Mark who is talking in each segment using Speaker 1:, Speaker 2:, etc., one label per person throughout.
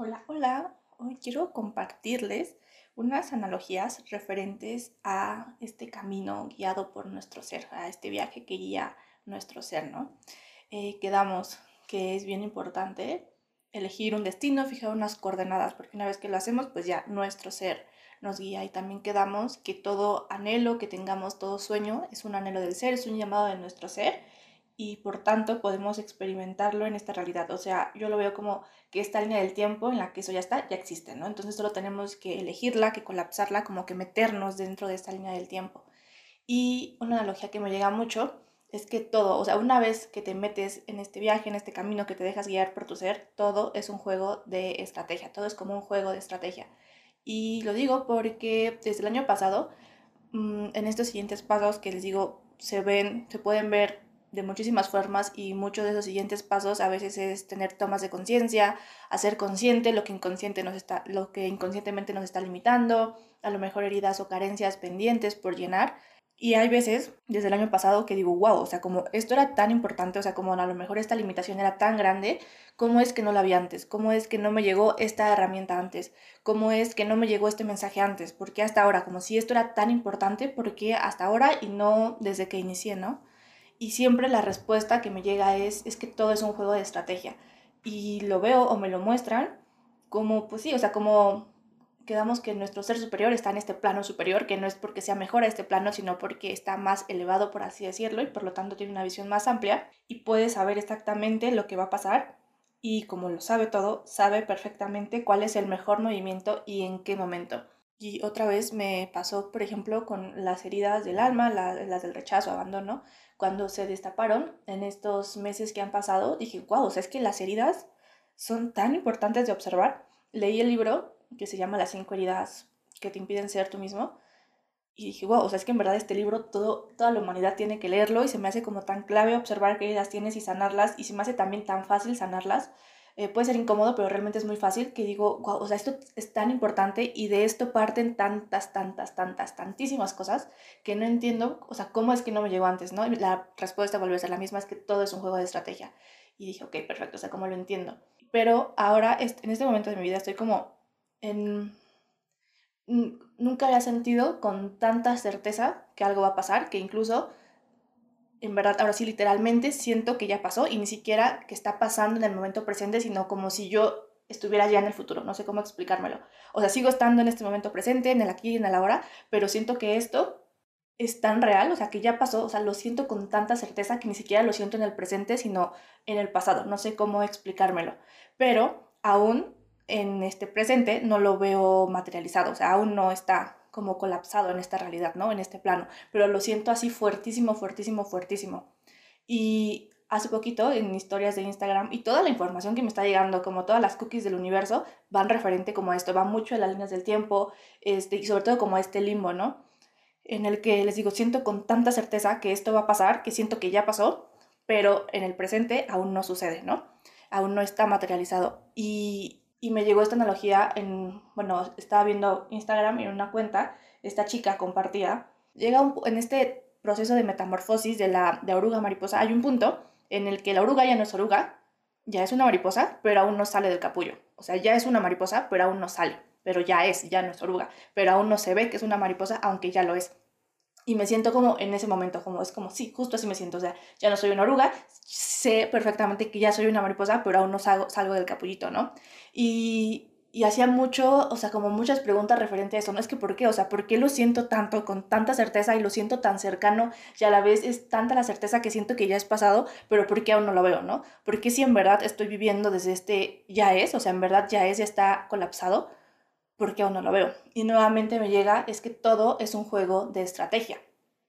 Speaker 1: Hola, hola. Hoy quiero compartirles unas analogías referentes a este camino guiado por nuestro ser, a este viaje que guía nuestro ser, ¿no? Eh, quedamos que es bien importante elegir un destino, fijar unas coordenadas, porque una vez que lo hacemos, pues ya nuestro ser nos guía y también quedamos que todo anhelo que tengamos, todo sueño, es un anhelo del ser, es un llamado de nuestro ser y por tanto podemos experimentarlo en esta realidad. O sea, yo lo veo como que esta línea del tiempo en la que eso ya está, ya existe, ¿no? Entonces solo tenemos que elegirla, que colapsarla, como que meternos dentro de esta línea del tiempo. Y una analogía que me llega mucho es que todo, o sea, una vez que te metes en este viaje, en este camino, que te dejas guiar por tu ser, todo es un juego de estrategia, todo es como un juego de estrategia. Y lo digo porque desde el año pasado, mm, en estos siguientes pasos que les digo, se ven, se pueden ver de muchísimas formas y muchos de esos siguientes pasos a veces es tener tomas de conciencia, hacer consciente lo que inconsciente nos está lo que inconscientemente nos está limitando, a lo mejor heridas o carencias pendientes por llenar. Y hay veces, desde el año pasado, que digo, wow, o sea, como esto era tan importante, o sea, como a lo mejor esta limitación era tan grande, ¿cómo es que no la vi antes? ¿Cómo es que no me llegó esta herramienta antes? ¿Cómo es que no me llegó este mensaje antes? ¿Por qué hasta ahora? Como si esto era tan importante, ¿por qué hasta ahora y no desde que inicié, no? Y siempre la respuesta que me llega es, es que todo es un juego de estrategia. Y lo veo o me lo muestran como, pues sí, o sea, como quedamos que nuestro ser superior está en este plano superior, que no es porque sea mejor a este plano, sino porque está más elevado, por así decirlo, y por lo tanto tiene una visión más amplia y puede saber exactamente lo que va a pasar. Y como lo sabe todo, sabe perfectamente cuál es el mejor movimiento y en qué momento. Y otra vez me pasó, por ejemplo, con las heridas del alma, las del rechazo, abandono, cuando se destaparon en estos meses que han pasado, dije, wow, o sea, es que las heridas son tan importantes de observar. Leí el libro que se llama Las cinco heridas que te impiden ser tú mismo. Y dije, wow, o sea, es que en verdad este libro todo, toda la humanidad tiene que leerlo y se me hace como tan clave observar qué heridas tienes y sanarlas y se me hace también tan fácil sanarlas eh, puede ser incómodo, pero realmente es muy fácil, que digo, wow, o sea, esto es tan importante y de esto parten tantas, tantas, tantas, tantísimas cosas que no entiendo, o sea, cómo es que no me llegó antes, ¿no? Y la respuesta vuelve a ser la misma, es que todo es un juego de estrategia. Y dije, ok, perfecto, o sea, ¿cómo lo entiendo? Pero ahora, en este momento de mi vida, estoy como en... Nunca había sentido con tanta certeza que algo va a pasar, que incluso en verdad, ahora sí, literalmente siento que ya pasó y ni siquiera que está pasando en el momento presente, sino como si yo estuviera ya en el futuro. No sé cómo explicármelo. O sea, sigo estando en este momento presente, en el aquí y en el ahora, pero siento que esto es tan real, o sea, que ya pasó, o sea, lo siento con tanta certeza que ni siquiera lo siento en el presente, sino en el pasado. No sé cómo explicármelo. Pero aún en este presente no lo veo materializado, o sea, aún no está como colapsado en esta realidad, ¿no? En este plano, pero lo siento así fuertísimo, fuertísimo, fuertísimo. Y hace poquito en historias de Instagram y toda la información que me está llegando, como todas las cookies del universo, van referente como a esto, van mucho en las líneas del tiempo este, y sobre todo como a este limbo, ¿no? En el que les digo, siento con tanta certeza que esto va a pasar, que siento que ya pasó, pero en el presente aún no sucede, ¿no? Aún no está materializado. Y, y me llegó esta analogía en, bueno, estaba viendo Instagram y en una cuenta, esta chica compartía, llega en este proceso de metamorfosis de la de oruga mariposa, hay un punto en el que la oruga ya no es oruga, ya es una mariposa, pero aún no sale del capullo. O sea, ya es una mariposa, pero aún no sale, pero ya es, ya no es oruga, pero aún no se ve que es una mariposa, aunque ya lo es y me siento como en ese momento, como es como, sí, justo así me siento, o sea, ya no soy una oruga, sé perfectamente que ya soy una mariposa, pero aún no salgo, salgo del capullito, ¿no? Y, y hacía mucho, o sea, como muchas preguntas referente a eso, ¿no? Es que ¿por qué? O sea, ¿por qué lo siento tanto, con tanta certeza y lo siento tan cercano y a la vez es tanta la certeza que siento que ya es pasado, pero ¿por qué aún no lo veo, ¿no? Porque si en verdad estoy viviendo desde este ya es, o sea, en verdad ya es, ya está colapsado, porque aún no lo veo. Y nuevamente me llega, es que todo es un juego de estrategia.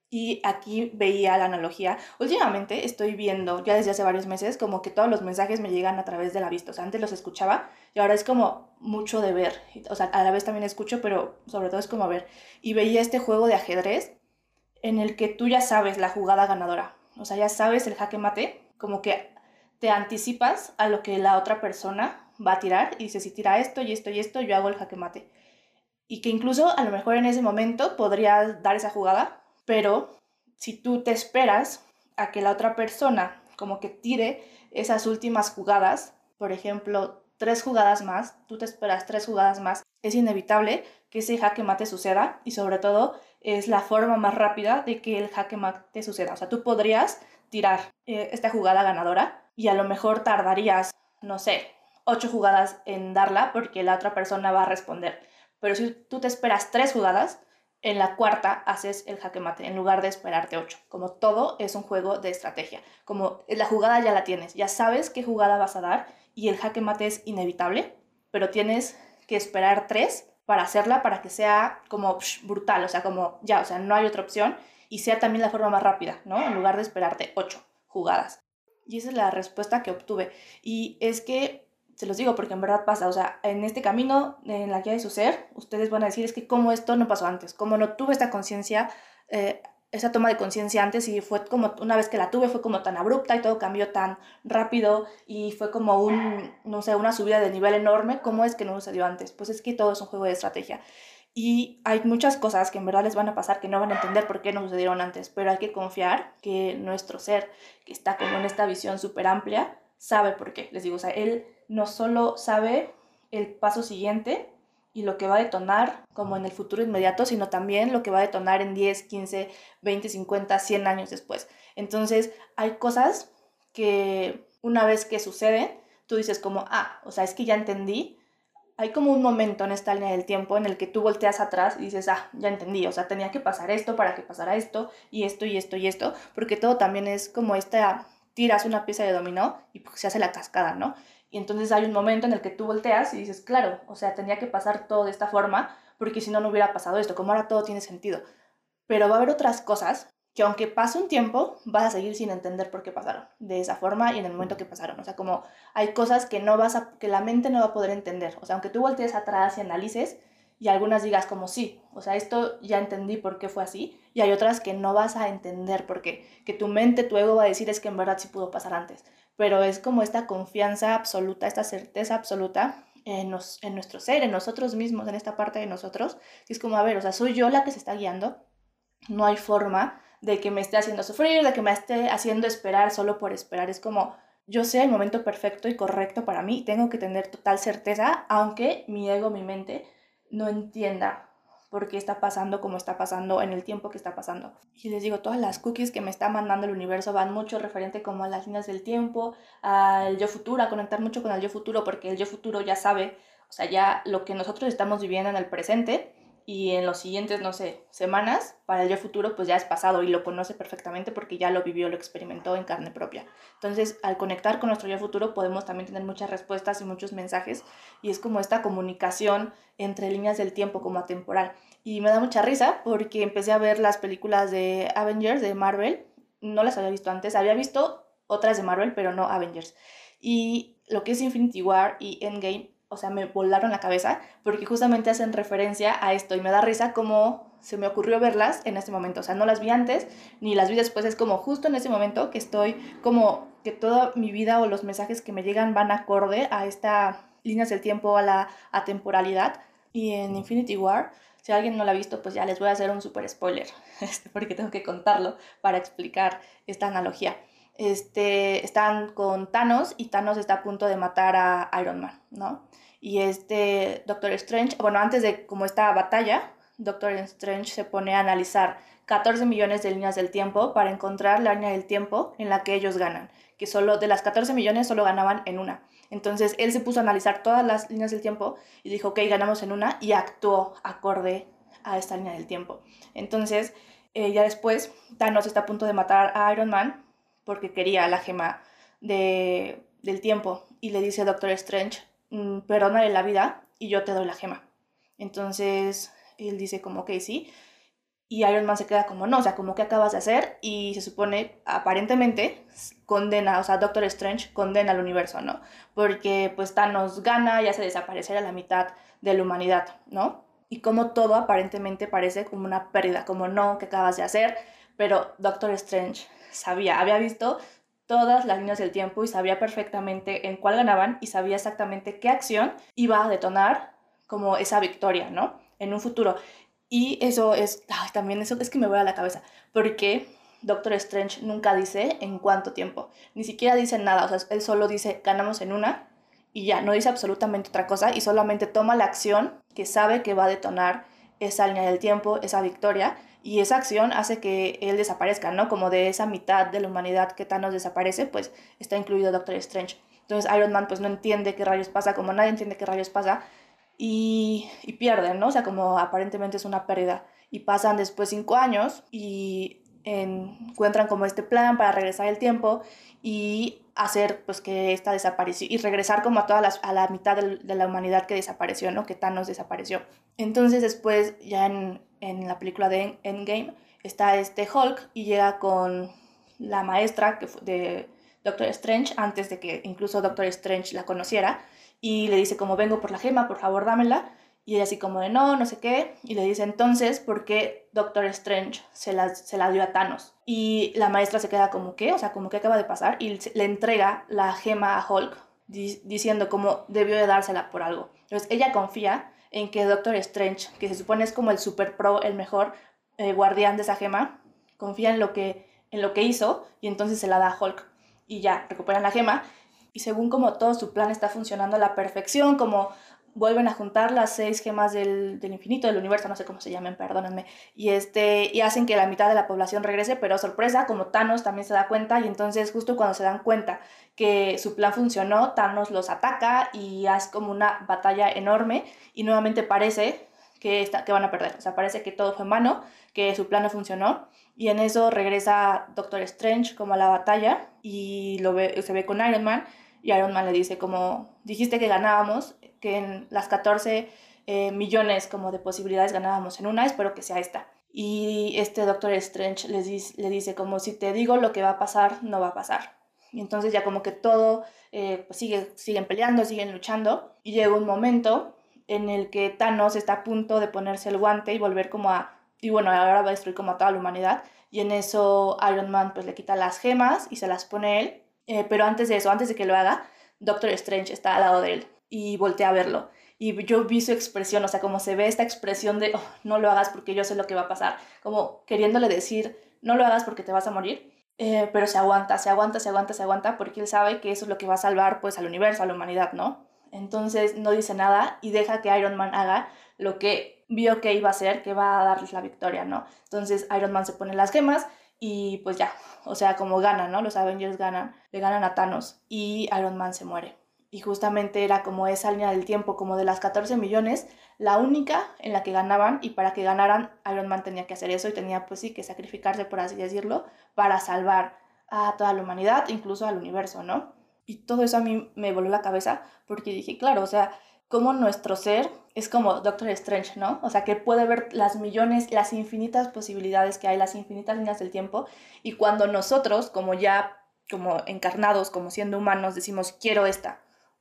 Speaker 1: Y aquí veía la analogía. Últimamente estoy viendo, ya desde hace varios meses, como que todos los mensajes me llegan a través de la vista. O sea, antes los escuchaba y ahora es como mucho de ver. O sea, a la vez también escucho, pero sobre todo es como ver. Y veía este juego de ajedrez en el que tú ya sabes la jugada ganadora. O sea, ya sabes el jaque mate, como que te anticipas a lo que la otra persona va a tirar y dice, si tira esto y esto y esto, yo hago el jaque mate. Y que incluso a lo mejor en ese momento podrías dar esa jugada, pero si tú te esperas a que la otra persona como que tire esas últimas jugadas, por ejemplo, tres jugadas más, tú te esperas tres jugadas más, es inevitable que ese jaque mate suceda y sobre todo es la forma más rápida de que el jaque mate suceda. O sea, tú podrías tirar eh, esta jugada ganadora y a lo mejor tardarías, no sé, ocho jugadas en darla porque la otra persona va a responder. Pero si tú te esperas tres jugadas, en la cuarta haces el jaque mate en lugar de esperarte ocho. Como todo es un juego de estrategia. Como la jugada ya la tienes, ya sabes qué jugada vas a dar y el jaque mate es inevitable, pero tienes que esperar tres para hacerla para que sea como brutal, o sea, como ya, o sea, no hay otra opción y sea también la forma más rápida, ¿no? En lugar de esperarte ocho jugadas. Y esa es la respuesta que obtuve. Y es que se los digo porque en verdad pasa, o sea, en este camino, en la guía de su ser, ustedes van a decir, es que cómo esto no pasó antes, cómo no tuve esta conciencia, eh, esa toma de conciencia antes y fue como, una vez que la tuve, fue como tan abrupta y todo cambió tan rápido y fue como un, no sé, una subida de nivel enorme, ¿cómo es que no sucedió antes? Pues es que todo es un juego de estrategia. Y hay muchas cosas que en verdad les van a pasar que no van a entender por qué no sucedieron antes, pero hay que confiar que nuestro ser, que está como en esta visión súper amplia, sabe por qué. Les digo, o sea, él no solo sabe el paso siguiente y lo que va a detonar como en el futuro inmediato, sino también lo que va a detonar en 10, 15, 20, 50, 100 años después. Entonces, hay cosas que una vez que suceden, tú dices como, ah, o sea, es que ya entendí. Hay como un momento en esta línea del tiempo en el que tú volteas atrás y dices, ah, ya entendí, o sea, tenía que pasar esto para que pasara esto, y esto, y esto, y esto, porque todo también es como esta, tiras una pieza de dominó y se hace la cascada, ¿no? Y entonces hay un momento en el que tú volteas y dices, claro, o sea, tenía que pasar todo de esta forma, porque si no, no hubiera pasado esto, como ahora todo tiene sentido. Pero va a haber otras cosas que aunque pase un tiempo, vas a seguir sin entender por qué pasaron de esa forma y en el momento que pasaron. O sea, como hay cosas que no vas a, que la mente no va a poder entender. O sea, aunque tú voltees atrás y analices y algunas digas como sí, o sea, esto ya entendí por qué fue así, y hay otras que no vas a entender por qué, que tu mente, tu ego va a decir es que en verdad sí pudo pasar antes pero es como esta confianza absoluta, esta certeza absoluta en, en nuestro ser, en nosotros mismos, en esta parte de nosotros, que es como, a ver, o sea, soy yo la que se está guiando, no hay forma de que me esté haciendo sufrir, de que me esté haciendo esperar solo por esperar, es como, yo sé el momento perfecto y correcto para mí, tengo que tener total certeza, aunque mi ego, mi mente, no entienda por qué está pasando como está pasando en el tiempo que está pasando. Y les digo, todas las cookies que me está mandando el universo van mucho referente como a las líneas del tiempo, al yo futuro, a conectar mucho con el yo futuro, porque el yo futuro ya sabe, o sea, ya lo que nosotros estamos viviendo en el presente y en los siguientes, no sé, semanas, para el yo futuro, pues ya es pasado y lo conoce perfectamente porque ya lo vivió, lo experimentó en carne propia. Entonces, al conectar con nuestro yo futuro, podemos también tener muchas respuestas y muchos mensajes y es como esta comunicación entre líneas del tiempo como atemporal. Y me da mucha risa porque empecé a ver las películas de Avengers, de Marvel, no las había visto antes, había visto otras de Marvel, pero no Avengers. Y lo que es Infinity War y Endgame o sea, me volaron la cabeza porque justamente hacen referencia a esto y me da risa como se me ocurrió verlas en este momento. O sea, no las vi antes ni las vi después. Es como justo en ese momento que estoy como que toda mi vida o los mensajes que me llegan van acorde a esta líneas del tiempo, a la atemporalidad. Y en Infinity War, si alguien no la ha visto, pues ya les voy a hacer un super spoiler, este, porque tengo que contarlo para explicar esta analogía este, están con Thanos y Thanos está a punto de matar a Iron Man, ¿no? Y este Doctor Strange, bueno, antes de como esta batalla, Doctor Strange se pone a analizar 14 millones de líneas del tiempo para encontrar la línea del tiempo en la que ellos ganan, que solo de las 14 millones solo ganaban en una. Entonces él se puso a analizar todas las líneas del tiempo y dijo, ok, ganamos en una y actuó acorde a esta línea del tiempo. Entonces, eh, ya después, Thanos está a punto de matar a Iron Man porque quería la gema de, del tiempo y le dice Doctor Strange, perdónale la vida y yo te doy la gema. Entonces él dice como, ok, sí. Y Iron Man se queda como, no, o sea, como que acabas de hacer y se supone, aparentemente, condena, o sea, Doctor Strange condena al universo, ¿no? Porque pues Thanos gana y hace desaparecer a la mitad de la humanidad, ¿no? Y como todo aparentemente parece como una pérdida, como no, que acabas de hacer, pero Doctor Strange sabía, había visto todas las líneas del tiempo y sabía perfectamente en cuál ganaban y sabía exactamente qué acción iba a detonar como esa victoria, ¿no? En un futuro. Y eso es, también eso es que me voy a la cabeza, porque Doctor Strange nunca dice en cuánto tiempo, ni siquiera dice nada, o sea, él solo dice ganamos en una y ya, no dice absolutamente otra cosa y solamente toma la acción que sabe que va a detonar esa línea del tiempo, esa victoria, y esa acción hace que él desaparezca, ¿no? Como de esa mitad de la humanidad que Thanos desaparece, pues está incluido Doctor Strange. Entonces Iron Man pues no entiende qué rayos pasa, como nadie entiende qué rayos pasa, y, y pierden, ¿no? O sea, como aparentemente es una pérdida. Y pasan después cinco años y encuentran como este plan para regresar el tiempo y hacer pues que esta desapareció y regresar como a todas las, a la mitad de, la humanidad que desapareció, ¿no? Que Thanos desapareció. Entonces después ya en, en la película de Endgame está este Hulk y llega con la maestra que de Doctor Strange antes de que incluso Doctor Strange la conociera y le dice como vengo por la gema, por favor dámela y ella así como de no, no sé qué. Y le dice entonces, ¿por qué Doctor Strange se la, se la dio a Thanos? Y la maestra se queda como ¿qué? o sea, como que acaba de pasar. Y le entrega la gema a Hulk diciendo como debió de dársela por algo. Entonces ella confía en que Doctor Strange, que se supone es como el super pro, el mejor eh, guardián de esa gema, confía en lo, que, en lo que hizo y entonces se la da a Hulk. Y ya, recuperan la gema. Y según como todo su plan está funcionando a la perfección, como vuelven a juntar las seis gemas del, del, infinito, del universo, no sé cómo se llamen, perdónenme, y, este, y hacen que la mitad de la población regrese, pero sorpresa, como Thanos también se da cuenta, y entonces justo cuando se dan cuenta que su plan funcionó, Thanos los ataca y hace como una batalla enorme, y nuevamente parece que, está, que van a perder, o sea, parece que todo fue en mano, que su plan no funcionó, y en eso regresa Doctor Strange como a la batalla, y lo ve, se ve con Iron Man, y Iron Man le dice como, dijiste que ganábamos, que en las 14 eh, millones como de posibilidades ganábamos en una, espero que sea esta. Y este Doctor Strange le dice, como, si te digo lo que va a pasar, no va a pasar. Y entonces ya como que todo, eh, pues sigue, siguen peleando, siguen luchando. Y llega un momento en el que Thanos está a punto de ponerse el guante y volver como a... Y bueno, ahora va a destruir como a toda la humanidad. Y en eso Iron Man pues le quita las gemas y se las pone él. Eh, pero antes de eso, antes de que lo haga, Doctor Strange está al lado de él y volteé a verlo. Y yo vi su expresión, o sea, como se ve esta expresión de, oh, no lo hagas porque yo sé lo que va a pasar, como queriéndole decir, no lo hagas porque te vas a morir, eh, pero se aguanta, se aguanta, se aguanta, se aguanta, porque él sabe que eso es lo que va a salvar pues al universo, a la humanidad, ¿no? Entonces no dice nada y deja que Iron Man haga lo que vio que iba a hacer, que va a darles la victoria, ¿no? Entonces Iron Man se pone las gemas y pues ya, o sea, como ganan, ¿no? Los Avengers ganan, le ganan a Thanos y Iron Man se muere y justamente era como esa línea del tiempo, como de las 14 millones, la única en la que ganaban y para que ganaran Iron Man tenía que hacer eso y tenía pues sí que sacrificarse, por así decirlo, para salvar a toda la humanidad, incluso al universo, ¿no? Y todo eso a mí me voló la cabeza porque dije, claro, o sea, como nuestro ser es como Doctor Strange, ¿no? O sea, que puede ver las millones, las infinitas posibilidades que hay, las infinitas líneas del tiempo y cuando nosotros, como ya como encarnados, como siendo humanos, decimos, quiero esta,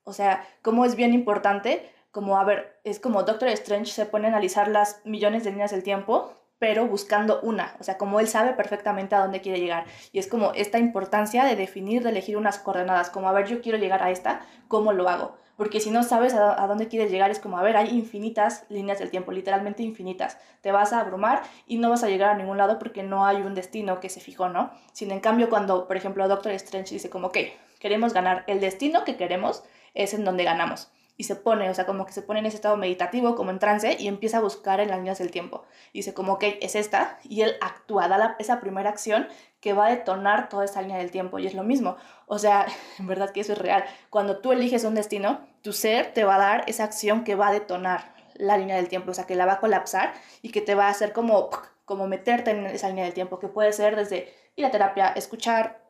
Speaker 1: o sea, cómo es bien importante, como, a ver, es como Doctor Strange se pone a analizar las millones de líneas del tiempo, pero buscando una, o sea, como él sabe perfectamente a dónde quiere llegar. Y es como esta importancia de definir, de elegir unas coordenadas, como, a ver, yo quiero llegar a esta, ¿cómo lo hago? Porque si no sabes a, dónde quieres llegar, es como, a ver, hay infinitas líneas del tiempo, literalmente infinitas. Te vas a abrumar y no vas a llegar a ningún lado porque no hay un destino que se fijó, ¿no? Sin en cambio, cuando, por ejemplo, Doctor Strange dice como, ok, queremos ganar el destino que queremos, es en donde ganamos. Y se pone, o sea, como que se pone en ese estado meditativo, como en trance, y empieza a buscar en las líneas del tiempo. Y dice como, ok, es esta, y él actúa, da esa primera acción que va a detonar toda esa línea del tiempo. Y es lo mismo. O sea, en verdad que eso es real. Cuando tú eliges un destino, tu ser te va a dar esa acción que va a detonar la línea del tiempo, o sea, que la va a colapsar y que te va a hacer como, como meterte en esa línea del tiempo, que puede ser desde ir a terapia, escuchar,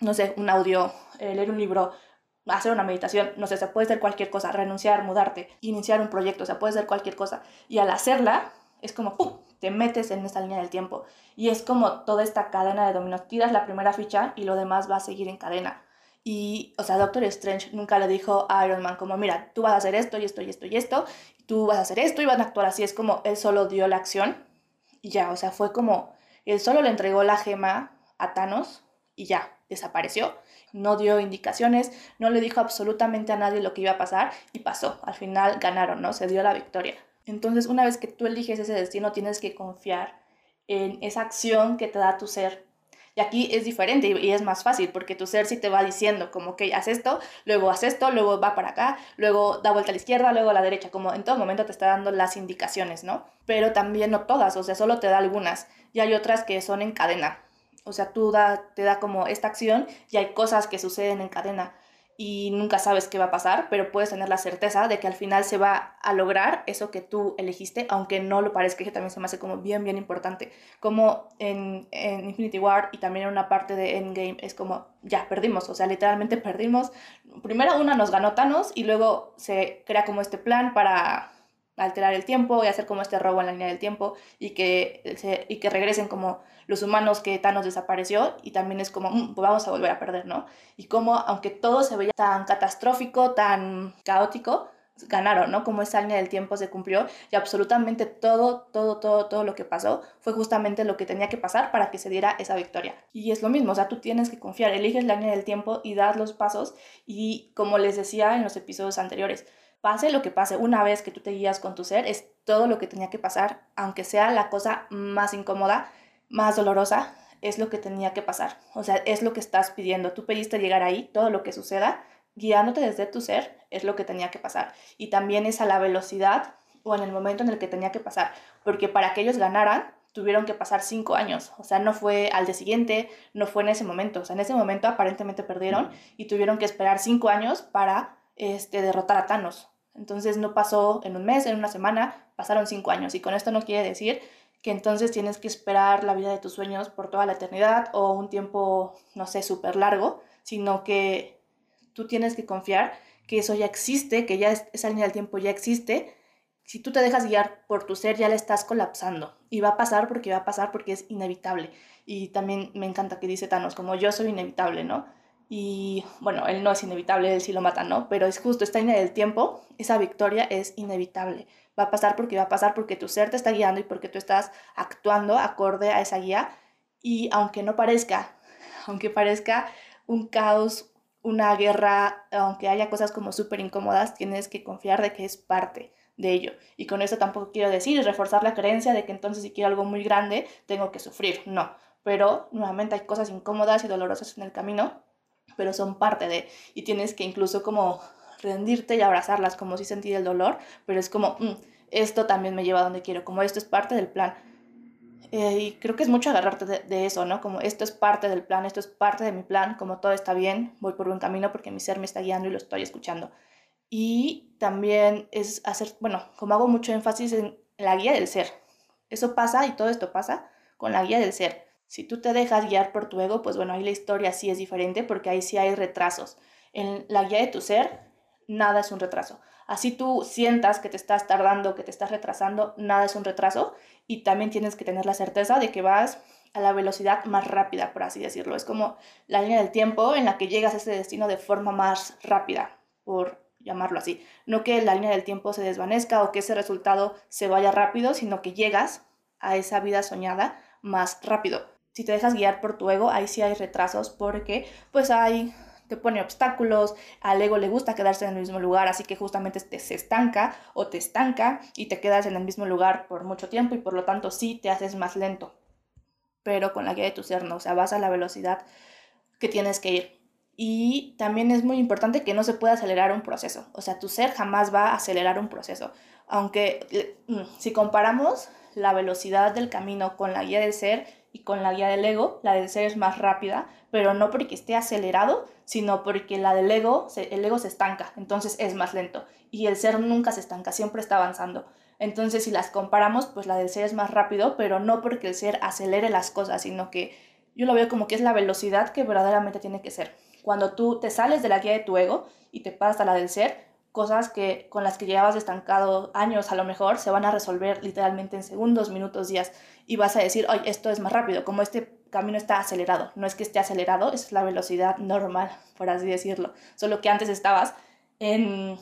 Speaker 1: no sé, un audio, eh, leer un libro, hacer una meditación, no sé, se puede ser cualquier cosa, renunciar, mudarte, iniciar un proyecto, o sea, puede ser cualquier cosa. Y al hacerla, es como, ¡pum!, te metes en esta línea del tiempo. Y es como toda esta cadena de dominos. Tiras la primera ficha y lo demás va a seguir en cadena. Y, o sea, Doctor Strange nunca le dijo a Iron Man como, mira, tú vas a hacer esto y esto y esto y esto, y tú vas a hacer esto y van a actuar así. Es como, él solo dio la acción y ya, o sea, fue como, él solo le entregó la gema a Thanos y ya, desapareció no dio indicaciones, no le dijo absolutamente a nadie lo que iba a pasar y pasó. Al final ganaron, ¿no? Se dio la victoria. Entonces, una vez que tú eliges ese destino, tienes que confiar en esa acción que te da tu ser, Y aquí es diferente y, es más fácil porque tu ser sí te va diciendo como que haz esto, luego haz esto, luego va para acá, luego da vuelta a la izquierda, luego a la derecha, como en todo momento te está dando las indicaciones, ¿no? Pero también no todas, o sea, solo te da algunas y hay otras que son en cadena. O sea, tú da, te da como esta acción y hay cosas que suceden en cadena y nunca sabes qué va a pasar, pero puedes tener la certeza de que al final se va a lograr eso que tú elegiste, aunque no lo parezca, que también se me hace como bien, bien importante. Como en, en Infinity War y también en una parte de Endgame es como, ya, perdimos, o sea, literalmente perdimos. Primero una nos ganó Thanos y luego se crea como este plan para alterar el tiempo y hacer como este robo en la línea del tiempo y que, y que regresen como los humanos que Thanos desapareció y también es como, mm, vamos a volver a perder, ¿no? Y como, aunque todo se veía tan catastrófico, tan caótico, ganaron, ¿no? Como esa línea del tiempo se cumplió y absolutamente todo, todo, todo, todo lo que pasó fue justamente lo que tenía que pasar para que se diera esa victoria. Y es lo mismo, o sea, tú tienes que confiar, eliges la línea del tiempo y das los pasos y como les decía en los episodios anteriores, pase lo que pase, una vez que tú te guías con tu ser, es todo lo que tenía que pasar, aunque sea la cosa más incómoda, más dolorosa, es lo que tenía que pasar. O sea, es lo que estás pidiendo. Tú pediste llegar ahí, todo lo que suceda, guiándote desde tu ser, es lo que tenía que pasar. Y también es a la velocidad o en el momento en el que tenía que pasar. Porque para que ellos ganaran, tuvieron que pasar cinco años. O sea, no fue al día siguiente, no fue en ese momento. O sea, en ese momento aparentemente perdieron y tuvieron que esperar cinco años para este, derrotar a Thanos. Entonces no pasó en un mes, en una semana, pasaron cinco años. Y con esto no quiere decir que entonces tienes que esperar la vida de tus sueños por toda la eternidad o un tiempo, no sé, súper largo, sino que tú tienes que confiar que eso ya existe, que ya esa línea del tiempo ya existe. Si tú te dejas guiar por tu ser, ya le estás colapsando. Y va a pasar porque va a pasar porque es inevitable. Y también me encanta que dice Thanos, como yo soy inevitable, ¿no? Y bueno, él no es inevitable, él sí lo mata, ¿no? Pero es justo esta línea del tiempo, esa victoria es inevitable. Va a pasar porque va a pasar porque tu ser te está guiando y porque tú estás actuando acorde a esa guía. Y aunque no parezca, aunque parezca un caos, una guerra, aunque haya cosas como súper incómodas, tienes que confiar de que es parte de ello. Y con eso tampoco quiero decir reforzar la creencia de que entonces si quiero algo muy grande, tengo que sufrir. No. Pero nuevamente hay cosas incómodas y dolorosas en el camino pero son parte de, y tienes que incluso como rendirte y abrazarlas como si sentir el dolor, pero es como, mm, esto también me lleva a donde quiero, como esto es parte del plan. Eh, y creo que es mucho agarrarte de, eso, ¿no? Como esto es parte del plan, esto es parte de mi plan, como todo está bien, voy por un camino porque mi ser me está guiando y lo estoy escuchando. Y también es hacer, bueno, como hago mucho énfasis en la guía del ser. Eso pasa y todo esto pasa con la guía del ser. Si tú te dejas guiar por tu ego, pues bueno, ahí la historia sí es diferente porque ahí sí hay retrasos. En la guía de tu ser, nada es un retraso. Así tú sientas que te estás tardando, que te estás retrasando, nada es un retraso y también tienes que tener la certeza de que vas a la velocidad más rápida, por así decirlo. Es como la línea del tiempo en la que llegas a ese destino de forma más rápida, por llamarlo así. No que la línea del tiempo se desvanezca o que ese resultado se vaya rápido, sino que llegas a esa vida soñada más rápido si te dejas guiar por tu ego, ahí sí hay retrasos porque pues hay te pone obstáculos, al ego le gusta quedarse en el mismo lugar, así que justamente te, se estanca o te estanca y te quedas en el mismo lugar por mucho tiempo y por lo tanto sí te haces más lento. Pero con la guía de tu ser no, o sea, vas a la velocidad que tienes que ir. Y también es muy importante que no se pueda acelerar un proceso, o sea, tu ser jamás va a acelerar un proceso. Aunque mm, si comparamos la velocidad del camino con la guía del ser, y con la guía del ego, la del ser es más rápida, pero no porque esté acelerado, sino porque la del ego, el ego se estanca, entonces es más lento. Y el ser nunca se estanca, siempre está avanzando. Entonces, si las comparamos, pues la del ser es más rápido, pero no porque el ser acelere las cosas, sino que yo lo veo como que es la velocidad que verdaderamente tiene que ser. Cuando tú te sales de la guía de tu ego y te pasas a la del ser, cosas que con las que llevabas estancado años a lo mejor se van a resolver literalmente en segundos, minutos, días y vas a decir, oye, esto es más rápido, como este camino está acelerado. No es que esté acelerado, es la velocidad normal, por así decirlo. Solo que antes estabas en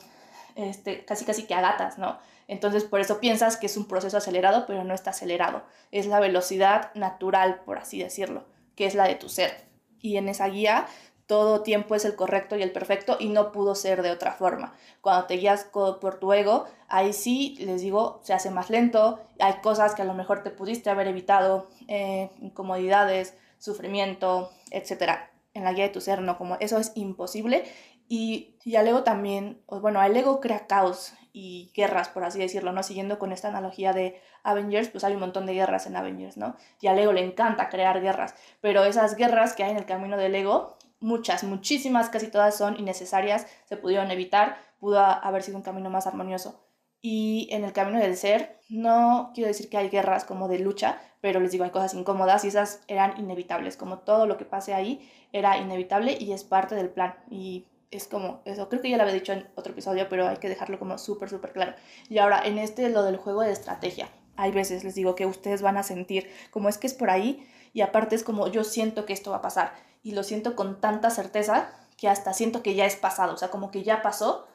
Speaker 1: este, casi casi que a gatas, ¿no? Entonces por eso piensas que es un proceso acelerado, pero no está acelerado. Es la velocidad natural, por así decirlo, que es la de tu ser. Y en esa guía todo tiempo es el correcto y el perfecto y no pudo ser de otra forma. Cuando te guías por tu ego, ahí sí, les digo, se hace más lento, hay cosas que a lo mejor te pudiste haber evitado, eh, incomodidades, sufrimiento, etcétera, en la guía de tu ser, no, como eso es imposible. Y, y al también, bueno, el ego crea caos y guerras, por así decirlo, ¿no? Siguiendo con esta analogía de Avengers, pues hay un montón de guerras en Avengers, ¿no? Y al ego le encanta crear guerras, pero esas guerras que hay en el camino del ego, muchas, muchísimas, casi todas son innecesarias, se pudieron evitar, pudo haber sido un camino más armonioso. Y en el camino del ser, no quiero decir que hay guerras como de lucha, pero les digo, hay cosas incómodas y esas eran inevitables, como todo lo que pase ahí era inevitable y es parte del plan. Y es como eso, creo que ya lo había dicho en otro episodio, pero hay que dejarlo como súper, súper claro. Y ahora, en este, lo del juego de estrategia, hay veces les digo que ustedes van a sentir como es que es por ahí y aparte es como yo siento que esto va a pasar y lo siento con tanta certeza que hasta siento que ya es pasado, o sea, como que ya pasó,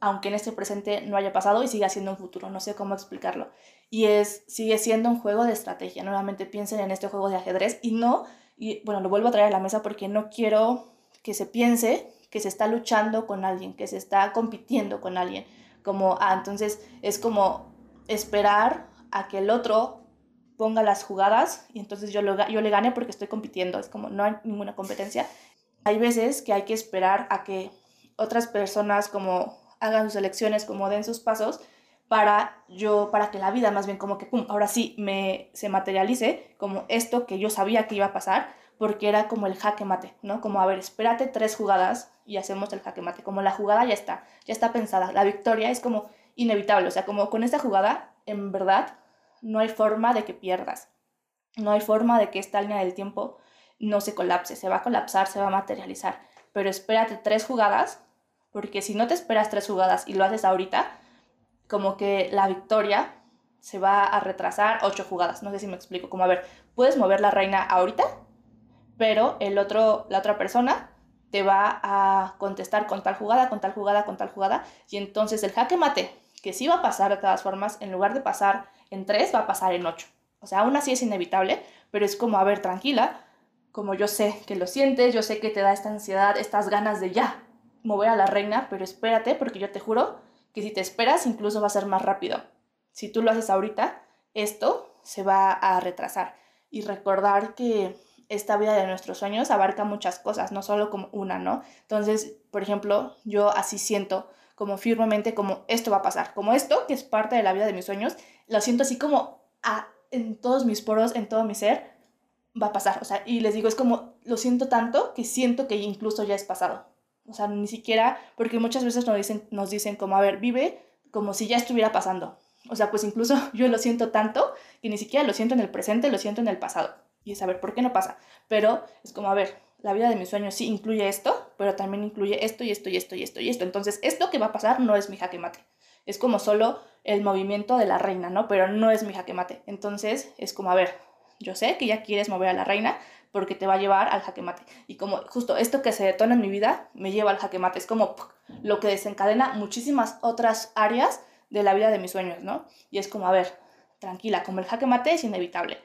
Speaker 1: aunque en este presente no haya pasado y siga siendo un futuro, no sé cómo explicarlo. Y es, sigue siendo un juego de estrategia, nuevamente piensen en este juego de ajedrez y no, y bueno, lo vuelvo a traer a la mesa porque no quiero que se piense que se está luchando con alguien, que se está compitiendo con alguien, como, ah, entonces es como esperar a que el otro ponga las jugadas y entonces yo, lo, yo le gane porque estoy compitiendo, es como no hay ninguna competencia. Hay veces que hay que esperar a que otras personas como hagan sus elecciones, como den sus pasos, para yo, para que la vida más bien como que, ahora sí me, se materialice como esto que yo sabía que iba a pasar, porque era como el jaque mate, ¿no? Como, a ver, espérate tres jugadas y hacemos el jaque mate, como la jugada ya está, ya está pensada, la victoria es como inevitable, o sea, como con esta jugada, en verdad, no hay forma de que pierdas, no hay forma de que esta línea del tiempo no se colapse, se va a colapsar, se va a materializar, pero espérate tres jugadas porque si no te esperas tres jugadas y lo haces ahorita, como que la victoria se va a retrasar ocho jugadas. No sé si me explico. Como, a ver, puedes mover la reina ahorita, pero el otro, la otra persona te va a contestar con tal jugada, con tal jugada, con tal jugada. Y entonces el jaque mate, que sí va a pasar de todas formas, en lugar de pasar en tres, va a pasar en ocho. O sea, aún así es inevitable, pero es como, a ver, tranquila, como yo sé que lo sientes, yo sé que te da esta ansiedad, estas ganas de ya, mover a la reina, pero espérate porque yo te juro que si te esperas incluso va a ser más rápido. Si tú lo haces ahorita, esto se va a retrasar. Y recordar que esta vida de nuestros sueños abarca muchas cosas, no solo como una, ¿no? Entonces, por ejemplo, yo así siento como firmemente como esto va a pasar, como esto que es parte de la vida de mis sueños, lo siento así como en todos mis poros, en todo mi ser, va a pasar. O sea, y les digo, es como, lo siento tanto que siento que incluso ya es pasado. O sea, ni siquiera, porque muchas veces nos dicen, nos dicen como, a ver, vive como si ya estuviera pasando. O sea, pues incluso yo lo siento tanto que ni siquiera lo siento en el presente, lo siento en el pasado. Y es a ver, ¿por qué no pasa? Pero es como, a ver, la vida de mis sueños sí incluye esto, pero también incluye esto y esto y esto y esto y esto. Entonces, esto que va a pasar no es mi jaque mate. Es como solo el movimiento de la reina, ¿no? Pero no es mi jaque mate. Entonces, es como, a ver, yo sé que ya quieres mover a la reina, porque te va a llevar al jaque mate. Y como justo esto que se detona en mi vida me lleva al jaque mate. Es como lo que desencadena muchísimas otras áreas de la vida de mis sueños, ¿no? Y es como, a ver, tranquila, como el jaque mate es inevitable.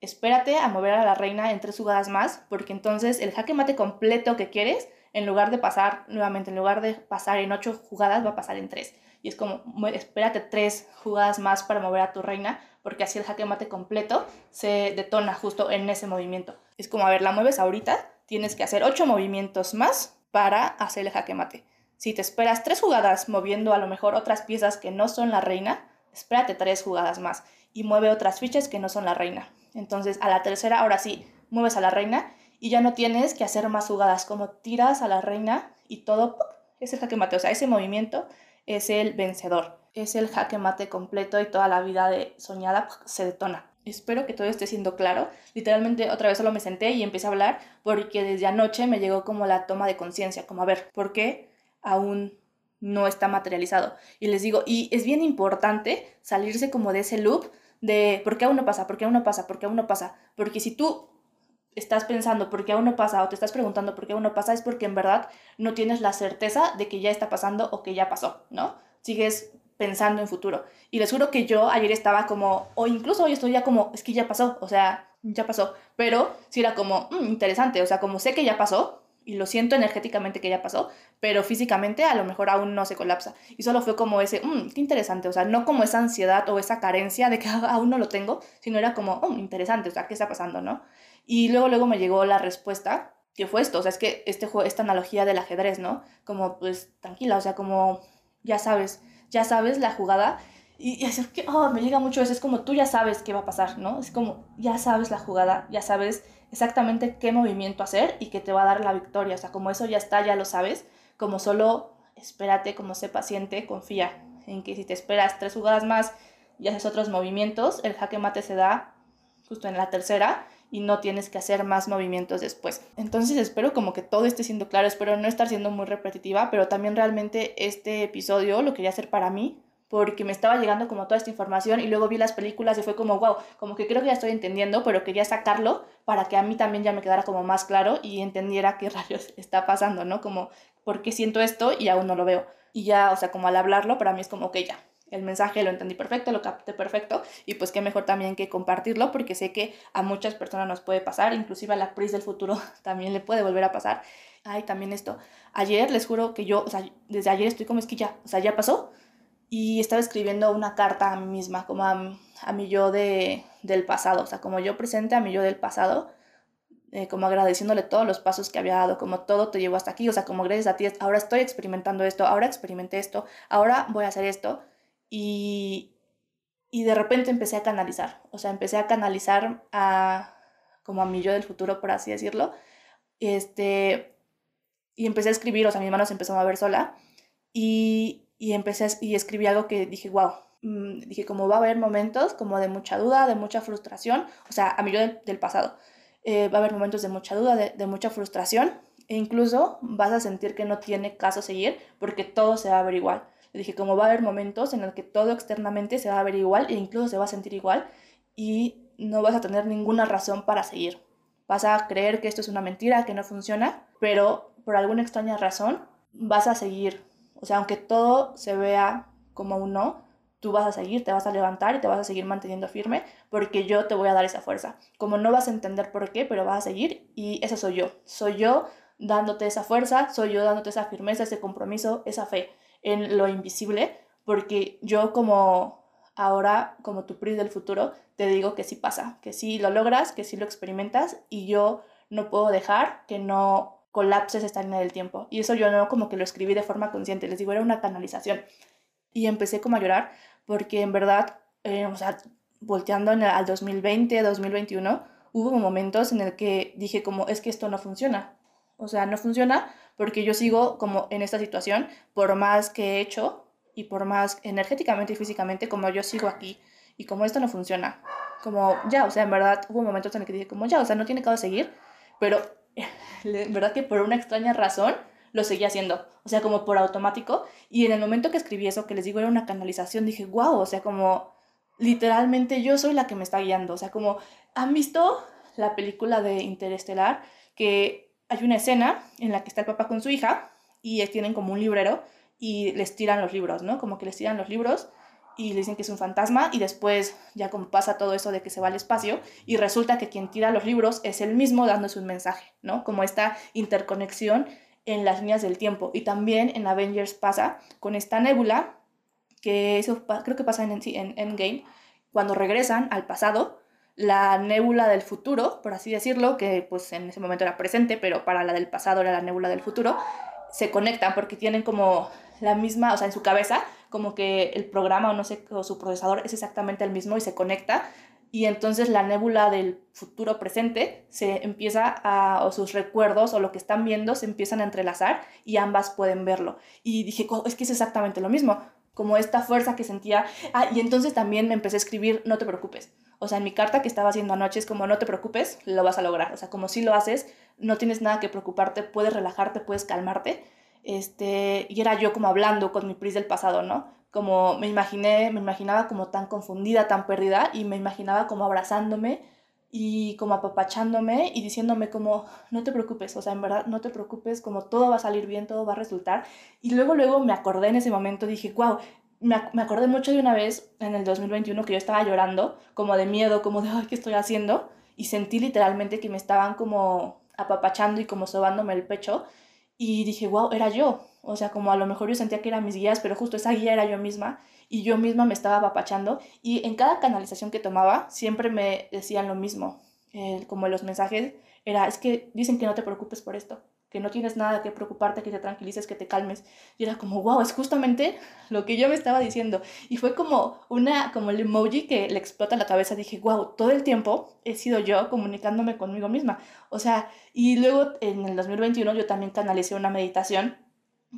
Speaker 1: Espérate a mover a la reina en tres jugadas más, porque entonces el jaque mate completo que quieres, en lugar de pasar, nuevamente, en lugar de pasar en ocho jugadas, va a pasar en tres. Y es como, espérate tres jugadas más para mover a tu reina, porque así el jaque mate completo se detona justo en ese movimiento. Es como, a ver, la mueves ahorita, tienes que hacer ocho movimientos más para hacer el jaque mate. Si te esperas tres jugadas moviendo a lo mejor otras piezas que no son la reina, espérate tres jugadas más y mueve otras fichas que no son la reina. Entonces, a la tercera, ahora sí, mueves a la reina y ya no tienes que hacer más jugadas, como tiras a la reina y todo es el jaque mate. O sea, ese movimiento es el vencedor es el jaque mate completo y toda la vida de soñada se detona. Espero que todo esté siendo claro. Literalmente otra vez solo me senté y empecé a hablar porque desde anoche me llegó como la toma de conciencia, como a ver, ¿por qué aún no está materializado? Y les digo, y es bien importante salirse como de ese loop de ¿por qué aún no pasa? ¿Por qué aún no pasa? ¿Por qué aún no pasa? Porque si tú estás pensando por qué aún no pasa o te estás preguntando por qué aún no pasa es porque en verdad no tienes la certeza de que ya está pasando o que ya pasó, ¿no? Sigues pensando en futuro. Y les juro que yo ayer estaba como, o incluso hoy estoy ya como, es que ya pasó, o sea, ya pasó. Pero sí era como, mm, interesante, o sea, como sé que ya pasó, y lo siento energéticamente que ya pasó, pero físicamente a lo mejor aún no se colapsa. Y solo fue como ese, mmm, qué interesante, o sea, no como esa ansiedad o esa carencia de que aún no lo tengo, sino era como, oh, interesante, o sea, ¿qué está pasando, no? Y luego, luego me llegó la respuesta, que fue esto, o sea, es que este juego, esta analogía del ajedrez, ¿no? Como, pues, tranquila, o sea, como, ya sabes, ya sabes la jugada. Y, es que, oh, me llega mucho eso, es como tú ya sabes qué va a pasar, ¿no? Es como, ya sabes la jugada, ya sabes exactamente qué movimiento hacer y que te va a dar la victoria, o sea, como eso ya está, ya lo sabes, como solo espérate, como sé paciente, confía en que si te esperas tres jugadas más y haces otros movimientos, el jaque mate se da justo en la tercera y no tienes que hacer más movimientos después. Entonces espero como que todo esté siendo claro, espero no estar siendo muy repetitiva, pero también realmente este episodio lo quería hacer para mí, porque me estaba llegando como toda esta información y luego vi las películas y fue como, wow, como que creo que ya estoy entendiendo, pero quería sacarlo para que a mí también ya me quedara como más claro y entendiera qué rayos está pasando, ¿no? Como, ¿por qué siento esto y aún no lo veo? Y ya, o sea, como al hablarlo, para mí es como, ok, ya, el mensaje lo entendí perfecto, lo capté perfecto y pues qué mejor también que compartirlo porque sé que a muchas personas nos puede pasar, inclusive a la actriz del futuro también le puede volver a pasar. Ay, también esto. Ayer les juro que yo, o sea, desde ayer estoy como es que ya, o sea, ya pasó y estaba escribiendo una carta a mí misma, como a, a mi yo de, del pasado, o sea, como yo presente a mi yo del pasado, eh, como agradeciéndole todos los pasos que había dado, como todo te llevó hasta aquí, o sea, como gracias a ti, ahora estoy experimentando esto, ahora experimenté esto, ahora voy a hacer esto, y, y de repente empecé a canalizar, o sea, empecé a canalizar a, como a mi yo del futuro, por así decirlo, este, y empecé a escribir, o sea, mi mano se empezó a mover sola, y, y empecé y escribí algo que dije, wow, mm, dije como va a haber momentos como de mucha duda, de mucha frustración, o sea, a mí yo del, pasado, eh, va a haber momentos de mucha duda, de, mucha frustración, e incluso vas a sentir que no tiene caso seguir porque todo se va a ver igual. Le dije, como va a haber momentos en los que todo externamente se va a ver igual e incluso se va a sentir igual y no vas a tener ninguna razón para seguir. Vas a creer que esto es una mentira, que no funciona, pero por alguna extraña razón vas a seguir o sea, aunque todo se vea como un no, tú vas a seguir, te vas a levantar y te vas a seguir manteniendo firme porque yo te voy a dar esa fuerza. Como no vas a entender por qué, pero vas a seguir y eso soy yo. Soy yo dándote esa fuerza, soy yo dándote esa firmeza, ese compromiso, esa fe en lo invisible, porque yo como ahora, como tu PRI del futuro, te digo que sí pasa, que sí lo logras, que sí lo experimentas y yo no puedo dejar que no colapses esta línea del tiempo. Y eso yo no como que lo escribí de forma consciente, les digo, era una canalización. Y empecé como a llorar porque en verdad, eh, o sea, volteando al 2020, 2021, hubo momentos en el que dije como, es que esto no funciona. O sea, no funciona porque yo sigo como en esta situación, por más que he hecho y por más energéticamente y físicamente, como yo sigo aquí y como esto no funciona. Como ya, o sea, en verdad hubo momentos en el que dije como ya, o sea, no tiene caso seguir, pero verdad que por una extraña razón lo seguía haciendo, o sea, como por automático. Y en el momento que escribí eso, que les digo era una canalización, dije, wow, o sea, como literalmente yo soy la que me está guiando, o sea, como han visto la película de Interestelar, que hay una escena en la que está el papá con su hija y tienen como un librero y les tiran los libros, ¿no? Como que les tiran los libros y le dicen que es un fantasma y después ya como pasa todo eso de que se va al espacio y resulta que quien tira los libros es él mismo dándose un mensaje, ¿no? Como esta interconexión en las líneas del tiempo. Y también en Avengers pasa con esta nébula, que eso creo que pasa en, en Endgame, cuando regresan al pasado, la nébula del futuro, por así decirlo, que pues en ese momento era presente, pero para la del pasado era la nébula del futuro, se conectan porque tienen como la misma, o sea, en su cabeza, como que el programa o no sé, o su procesador es exactamente el mismo y se conecta y entonces la nébula del futuro presente se empieza a, o sus recuerdos o lo que están viendo se empiezan a entrelazar y ambas pueden verlo. Y dije, oh, es que es exactamente lo mismo, como esta fuerza que sentía. Ah, y entonces también me empecé a escribir, no te preocupes. O sea, en mi carta que estaba haciendo anoche es como, no te preocupes, lo vas a lograr. O sea, como si lo haces, no tienes nada que preocuparte, puedes relajarte, puedes calmarte este, y era yo como hablando con mi Pris del pasado, ¿no? Como me imaginé, me imaginaba como tan confundida, tan perdida, y me imaginaba como abrazándome y como apapachándome y diciéndome como, no te preocupes, o sea, en verdad, no te preocupes, como todo va a salir bien, todo va a resultar. Y luego, luego me acordé en ese momento, dije, wow, me, me acordé mucho de una vez en el 2021 que yo estaba llorando, como de miedo, como de, ay, ¿qué estoy haciendo? Y sentí literalmente que me estaban como apapachando y como sobándome el pecho y dije, wow, era yo. O sea, como a lo mejor yo sentía que eran mis guías, pero justo esa guía era yo misma y yo misma me estaba apapachando. Y en cada canalización que tomaba siempre me decían lo mismo, como los mensajes, era, es que dicen que no te preocupes por esto, que no tienes nada que preocuparte, que te tranquilices, que te calmes. Y era como, wow, es justamente lo que yo me estaba diciendo. Y fue como una, como el emoji que le explota la cabeza. Dije, wow, todo el tiempo he sido yo comunicándome conmigo misma. O sea, y luego en el 2021 yo también canalicé una meditación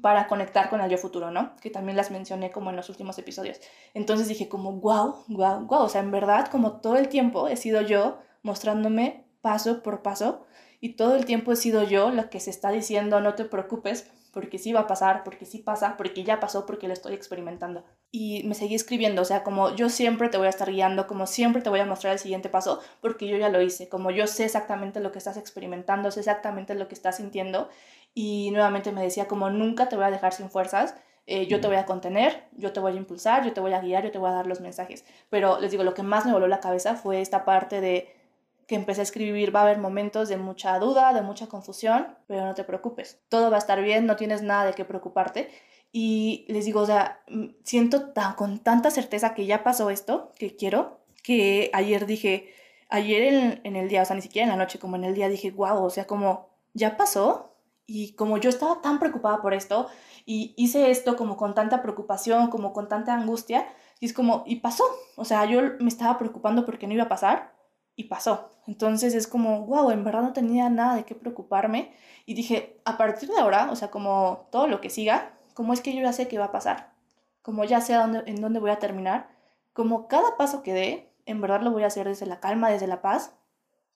Speaker 1: para conectar con el yo futuro, ¿no? Que también las mencioné como en los últimos episodios. Entonces dije como, wow, wow, wow. O sea, en verdad, como todo el tiempo he sido yo mostrándome paso por paso y todo el tiempo he sido yo la que se está diciendo, no te preocupes, porque sí va a pasar, porque sí pasa, porque ya pasó, porque lo estoy experimentando. Y me seguí escribiendo, o sea, como yo siempre te voy a estar guiando, como siempre te voy a mostrar el siguiente paso, porque yo ya lo hice, como yo sé exactamente lo que estás experimentando, sé exactamente lo que estás sintiendo. Y nuevamente me decía, como nunca te voy a dejar sin fuerzas, eh, yo te voy a contener, yo te voy a impulsar, yo te voy a guiar, yo te voy a dar los mensajes. Pero les digo, lo que más me voló la cabeza fue esta parte de que empecé a escribir va a haber momentos de mucha duda, de mucha confusión, pero no te preocupes, todo va a estar bien, no tienes nada de qué preocuparte. Y les digo, o sea, mm, siento tan, con tanta certeza que ya pasó esto, que quiero, que ayer dije, ayer en, en el día, o sea, ni siquiera en la noche, como en el día dije, wow, o sea, como ya pasó. Y como yo estaba tan preocupada por esto y hice esto como con tanta preocupación, como con tanta angustia, y es como, y pasó. O sea, yo me estaba preocupando porque no iba a pasar y pasó. Entonces es como, wow, en verdad no tenía nada de qué preocuparme. Y dije, a partir de ahora, o sea, como todo lo que siga, como es que yo ya sé qué va a pasar, como ya sé dónde, en dónde voy a terminar, como cada paso que dé, en verdad lo voy a hacer desde la calma, desde la paz,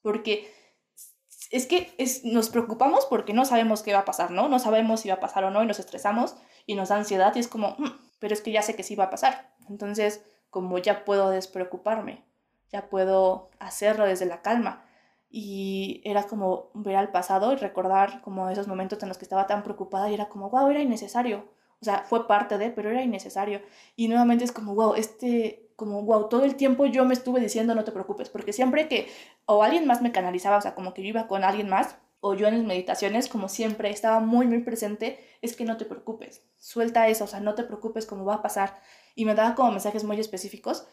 Speaker 1: porque es que es, nos preocupamos porque no sabemos qué va a pasar, ¿no? No sabemos si va a pasar o no y nos estresamos y nos da ansiedad y es como, mm, pero es que ya sé que sí va a pasar. Entonces, como ya puedo despreocuparme ya puedo hacerlo desde la calma. Y era como ver al pasado y recordar como esos momentos en los que estaba tan preocupada y era como, wow, era innecesario. O sea, fue parte de, pero era innecesario. Y nuevamente es como, wow, este, como, wow, todo el tiempo yo me estuve diciendo no te preocupes, porque siempre que o alguien más me canalizaba, o sea, como que yo iba con alguien más, o yo en mis meditaciones, como siempre, estaba muy, muy presente, es que no te preocupes, suelta eso, o sea, no te preocupes, como va a pasar. Y me daba como mensajes muy específicos.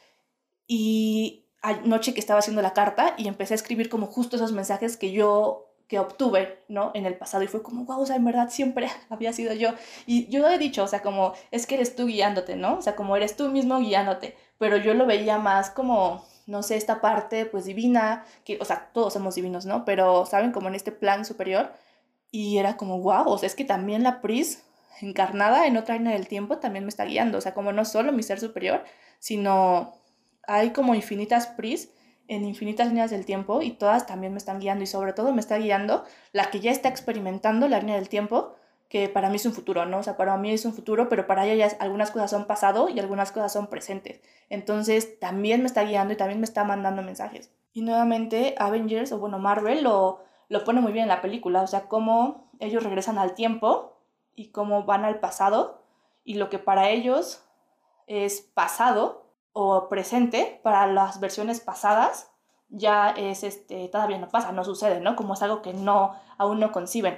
Speaker 1: Y anoche que estaba haciendo la carta y empecé a escribir como justo esos mensajes que yo que obtuve, ¿no? En el pasado y fue como, wow, o sea, en verdad siempre había sido yo. Y yo lo he dicho, o sea, como es que eres tú guiándote, ¿no? O sea, como eres tú mismo guiándote, pero yo lo veía más como, no sé, esta parte pues divina, que, o sea, todos somos divinos, ¿no? Pero, ¿saben? Como en este plan superior. Y era como, wow, o sea, es que también la Pris encarnada en otra línea del tiempo también me está guiando, o sea, como no solo mi ser superior, sino hay como infinitas pris en infinitas líneas del tiempo y todas también me están guiando y sobre todo me está guiando la que ya está experimentando la línea del tiempo, que para mí es un futuro, ¿no? O sea, para mí es un futuro, pero para ella ya algunas cosas son pasado y algunas cosas son presentes. Entonces también me está guiando y también me está mandando mensajes. Y nuevamente Avengers, o bueno, Marvel lo, lo pone muy bien en la película, o sea, cómo ellos regresan al tiempo y cómo van al pasado y lo que para ellos es pasado o presente para las versiones pasadas ya es este todavía no pasa, no sucede, ¿no? Como es algo que no aún no conciben.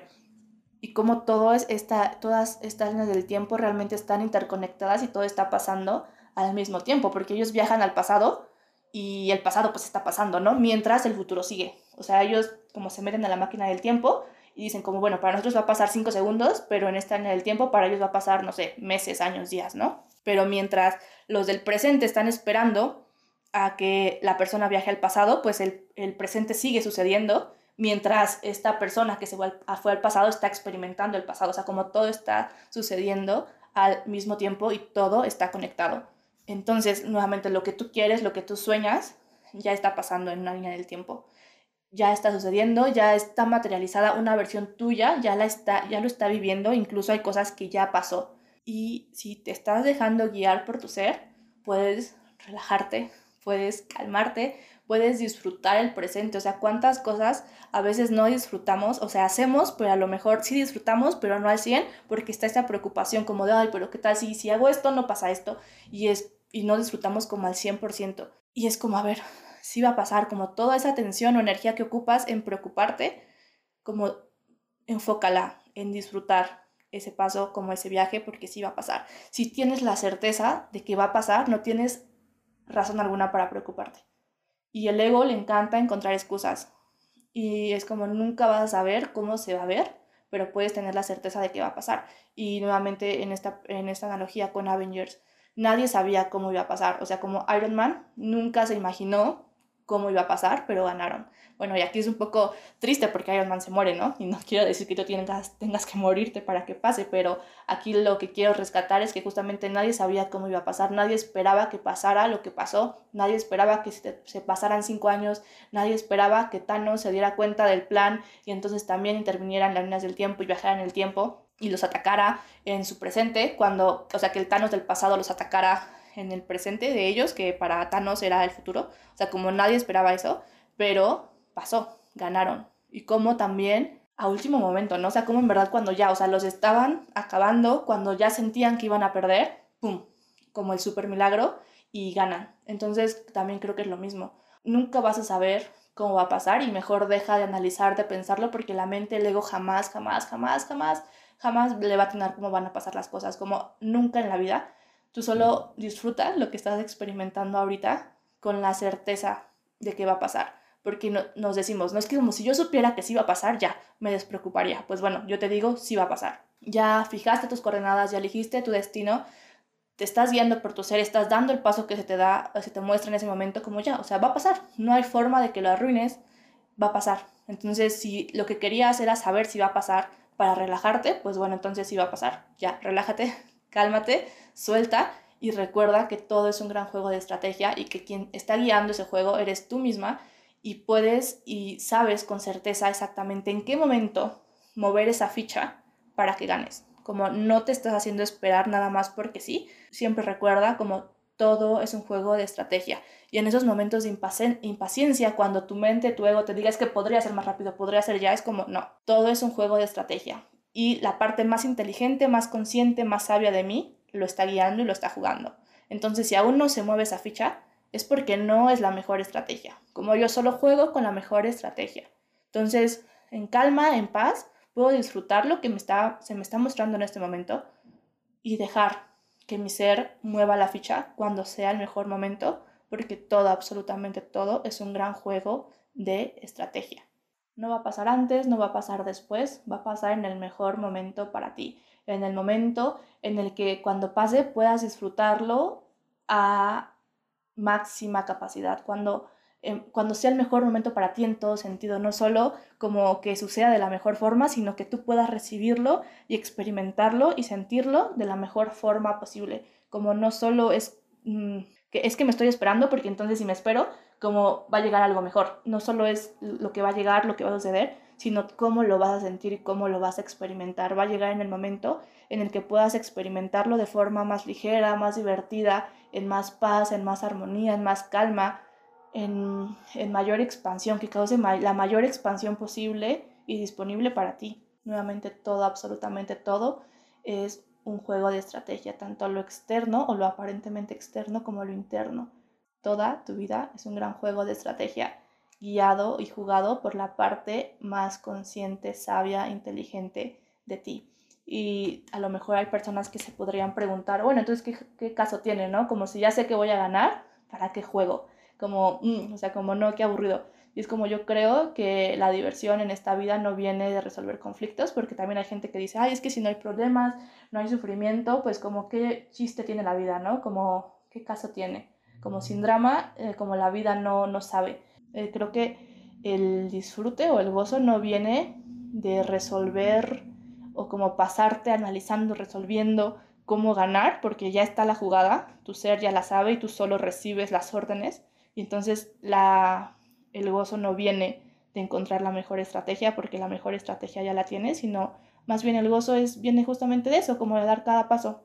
Speaker 1: Y como todo es esta, todas estas líneas del tiempo realmente están interconectadas y todo está pasando al mismo tiempo, porque ellos viajan al pasado y el pasado pues está pasando, ¿no? Mientras el futuro sigue. O sea, ellos como se meten a la máquina del tiempo y dicen como, bueno, para nosotros va a pasar cinco segundos, pero en esta línea del tiempo para ellos va a pasar, no sé, meses, años, días, ¿no? Pero mientras los del presente están esperando a que la persona viaje al pasado, pues el, presente sigue sucediendo mientras esta persona que se fue al pasado está experimentando el pasado. O sea, como todo está sucediendo al mismo tiempo y todo está conectado. Entonces, nuevamente, lo que tú quieres, lo que tú sueñas, ya está pasando en una línea del tiempo. Ya está sucediendo, ya está materializada una versión tuya, ya, la está, ya lo está viviendo, incluso hay cosas que ya pasó. Y si te estás dejando guiar por tu ser, puedes relajarte, puedes calmarte, puedes disfrutar el presente. O sea, cuántas cosas a veces no disfrutamos, o sea, hacemos, pero a lo mejor sí disfrutamos, pero no al 100, porque está esta preocupación como de, ay, pero ¿qué tal si, hago esto, no pasa esto? Y, es, y no disfrutamos como al 100%. Y es como, a ver, sí va a pasar, como toda esa tensión o energía que ocupas en preocuparte, como enfócala en disfrutar, ese paso como ese viaje porque sí va a pasar. Si tienes la certeza de que va a pasar, no tienes razón alguna para preocuparte. Y el ego le encanta encontrar excusas. y es como nunca vas a saber cómo se va a ver, pero puedes tener la certeza de que va a pasar. Y nuevamente en esta, en esta analogía con Avengers, nadie sabía cómo iba a pasar. O sea, como Iron Man nunca se imaginó cómo iba a pasar, pero ganaron. Bueno, y aquí es un poco triste porque Iron Man se muere, ¿no? Y no quiero decir que tú tengas, tengas que morirte para que pase, pero aquí lo que quiero rescatar es que justamente nadie sabía cómo iba a pasar, nadie esperaba que pasara lo que pasó, nadie esperaba que se, pasaran cinco años, nadie esperaba que Thanos se diera cuenta del plan y entonces también intervinieran las líneas del tiempo y viajara en el tiempo y los atacara en su presente, cuando, o sea, que el Thanos del pasado los atacara en el presente de ellos, que para Thanos era el futuro, o sea, como nadie esperaba eso, pero pasó, ganaron. Y como también a último momento, ¿no? O sea, como en verdad cuando ya, o sea, los estaban acabando, cuando ya sentían que iban a perder, ¡pum! Como el super milagro y ganan. Entonces también creo que es lo mismo. Nunca vas a saber cómo va a pasar y mejor deja de analizar, de pensarlo, porque la mente, el ego jamás, jamás, jamás, jamás jamás le va a tener cómo van a pasar las cosas, como nunca en la vida. Tú solo disfruta lo que estás experimentando ahorita con la certeza de que va a pasar. Porque no, nos decimos, no es que como si yo supiera que sí va a pasar, ya, me despreocuparía. Pues bueno, yo te digo, sí va a pasar. Ya fijaste tus coordenadas, ya elegiste tu destino, te estás guiando por tu ser, estás dando el paso que se te da, se te muestra en ese momento como ya, o sea, va a pasar. No hay forma de que lo arruines, va a pasar. Entonces, si lo que querías era saber si va a pasar, para relajarte, pues bueno, entonces sí va a pasar. Ya, relájate, cálmate, suelta y recuerda que todo es un gran juego de estrategia y que quien está guiando ese juego eres tú misma y puedes y sabes con certeza exactamente en qué momento mover esa ficha para que ganes. Como no te estás haciendo esperar nada más porque sí, siempre recuerda como todo es un juego de estrategia. Y en esos momentos de impaciencia, cuando tu mente, tu ego te diga es que podría ser más rápido, podría ser ya, es como, no, todo es un juego de estrategia. Y la parte más inteligente, más consciente, más sabia de mí lo está guiando y lo está jugando. Entonces, si aún no se mueve esa ficha, es porque no es la mejor estrategia. Como yo solo juego con la mejor estrategia. Entonces, en calma, en paz, puedo disfrutar lo que me está, se me está mostrando en este momento y dejar que mi ser mueva la ficha cuando sea el mejor momento, porque todo, absolutamente todo, es un gran juego de estrategia. No va a pasar antes, no va a pasar después, va a pasar en el mejor momento para ti, en el momento en el que cuando pase puedas disfrutarlo a máxima capacidad, cuando Em, cuando sea el mejor momento para ti en todo sentido, no solo como que suceda de la mejor forma, sino que tú puedas recibirlo y experimentarlo y sentirlo de la mejor forma posible, como no solo es mm, que es que me estoy esperando porque entonces si me espero, como va a llegar algo mejor, no solo es lo que va a llegar, lo que va a suceder, sino cómo lo vas a sentir y cómo lo vas a experimentar. Va a llegar en el momento en el que puedas experimentarlo de forma más ligera, más divertida, en más paz, en más armonía, en más calma, en, mayor expansión, que cause la mayor expansión posible y disponible para ti. Nuevamente todo, absolutamente todo es un juego de estrategia, tanto lo externo o lo aparentemente externo como lo interno. Toda tu vida es un gran juego de estrategia guiado y jugado por la parte más consciente, sabia, inteligente de ti. Y a lo mejor hay personas que se podrían preguntar, bueno, entonces, ¿qué, qué caso tiene, no? Como si ya sé que voy a ganar, ¿para qué juego? como, mm, o sea, como no, qué aburrido. Y es como yo creo que la diversión en esta vida no viene de resolver conflictos, porque también hay gente que dice, ay, es que si no hay problemas, no hay sufrimiento, pues como qué chiste tiene la vida, ¿no? Como qué caso tiene. Como sin drama, eh, como la vida no, no sabe. Eh, creo que el disfrute o el gozo no viene de resolver o como pasarte analizando, resolviendo cómo ganar, porque ya está la jugada, tu ser ya la sabe y tú solo recibes las órdenes y entonces la, el gozo no viene de encontrar la mejor estrategia porque la mejor estrategia ya la tienes, sino más bien el gozo es, viene justamente de eso, como de dar cada paso.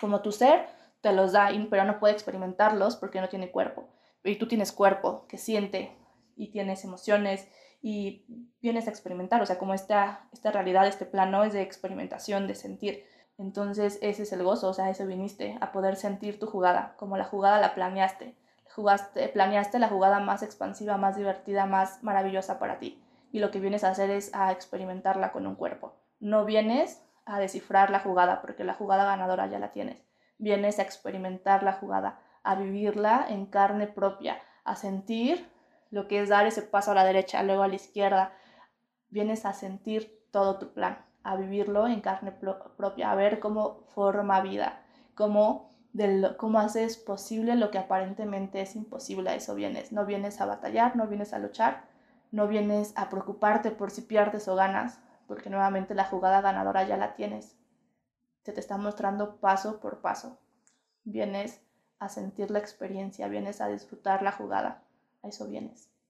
Speaker 1: Como tu ser te los da, pero no puede experimentarlos porque no tiene cuerpo. Y tú tienes cuerpo que siente y tienes emociones y vienes a experimentar, o sea, como esta, esta realidad, este plano es de experimentación, de sentir. Entonces ese es el gozo, o sea, eso viniste, a poder sentir tu jugada, como la jugada la planeaste, jugaste, planeaste la jugada más expansiva, más divertida, más maravillosa para ti. Y lo que vienes a hacer es a experimentarla con un cuerpo. No vienes a descifrar la jugada, porque la jugada ganadora ya la tienes. Vienes a experimentar la jugada, a vivirla en carne propia, a sentir lo que es dar ese paso a la derecha, luego a la izquierda. Vienes a sentir todo tu plan, a vivirlo en carne propia, a ver cómo forma vida, cómo, cómo haces posible lo que aparentemente es imposible. A eso vienes. No vienes a batallar, no vienes a luchar, no vienes a preocuparte por si pierdes o ganas, porque nuevamente la jugada ganadora ya la tienes. Se te está mostrando paso por paso. Vienes a sentir la experiencia, vienes a disfrutar la jugada. A eso vienes.